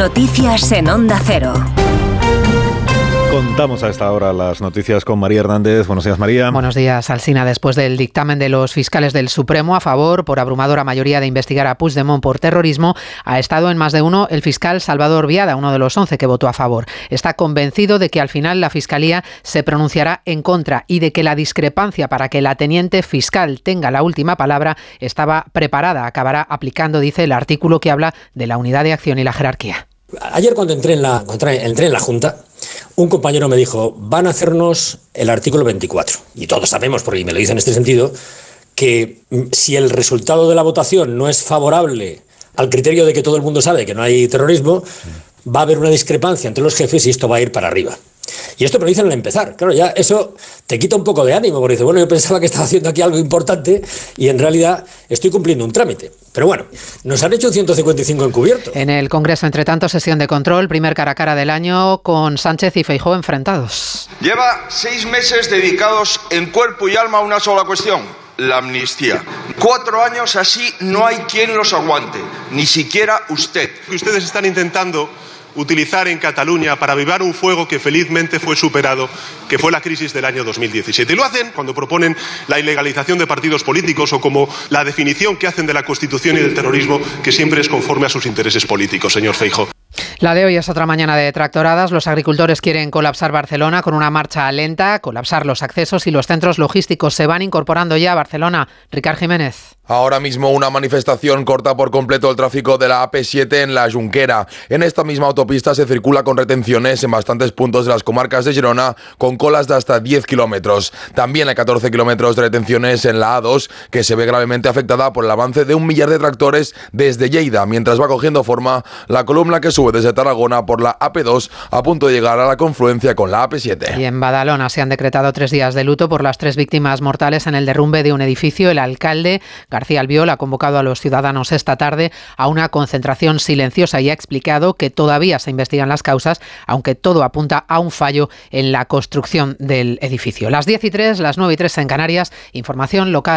Noticias en Onda Cero. Contamos a esta hora las noticias con María Hernández. Buenos días, María. Buenos días, Alsina. Después del dictamen de los fiscales del Supremo a favor, por abrumadora mayoría, de investigar a Puigdemont por terrorismo, ha estado en más de uno el fiscal Salvador Viada, uno de los once que votó a favor. Está convencido de que al final la Fiscalía se pronunciará en contra y de que la discrepancia para que la teniente fiscal tenga la última palabra estaba preparada. Acabará aplicando, dice, el artículo que habla de la unidad de acción y la jerarquía. Ayer cuando entré en la, entré en la Junta, un compañero me dijo, van a hacernos el artículo 24. Y todos sabemos, porque me lo dice en este sentido, que si el resultado de la votación no es favorable al criterio de que todo el mundo sabe que no hay terrorismo, va a haber una discrepancia entre los jefes y esto va a ir para arriba. Y esto me lo dicen al empezar. Claro, ya eso te quita un poco de ánimo, porque dices, bueno, yo pensaba que estaba haciendo aquí algo importante y en realidad estoy cumpliendo un trámite. Pero bueno, nos han hecho un 155 encubierto. En el Congreso, entre tanto, sesión de control, primer cara a cara del año, con Sánchez y Feijó enfrentados. Lleva seis meses dedicados en cuerpo y alma a una sola cuestión, la amnistía. Cuatro años así no hay quien los aguante, ni siquiera usted. Ustedes están intentando utilizar en Cataluña para avivar un fuego que felizmente fue superado, que fue la crisis del año 2017. Y lo hacen cuando proponen la ilegalización de partidos políticos o como la definición que hacen de la Constitución y del terrorismo, que siempre es conforme a sus intereses políticos, señor Feijo. La de hoy es otra mañana de tractoradas. Los agricultores quieren colapsar Barcelona con una marcha lenta, colapsar los accesos y los centros logísticos se van incorporando ya a Barcelona. Ricard Jiménez. Ahora mismo una manifestación corta por completo el tráfico de la AP7 en la Junquera. En esta misma autopista se circula con retenciones en bastantes puntos de las comarcas de Girona, con colas de hasta 10 kilómetros. También hay 14 kilómetros de retenciones en la A2, que se ve gravemente afectada por el avance de un millar de tractores desde Lleida, mientras va cogiendo forma la columna que sube desde Tarragona por la AP2 a punto de llegar a la confluencia con la AP7. Y en Badalona se han decretado tres días de luto por las tres víctimas mortales en el derrumbe de un edificio. El alcalde García Albiol ha convocado a los ciudadanos esta tarde a una concentración silenciosa y ha explicado que todavía se investigan las causas, aunque todo apunta a un fallo en la construcción del edificio. Las 10 y 3, las 9 y 3 en Canarias, información local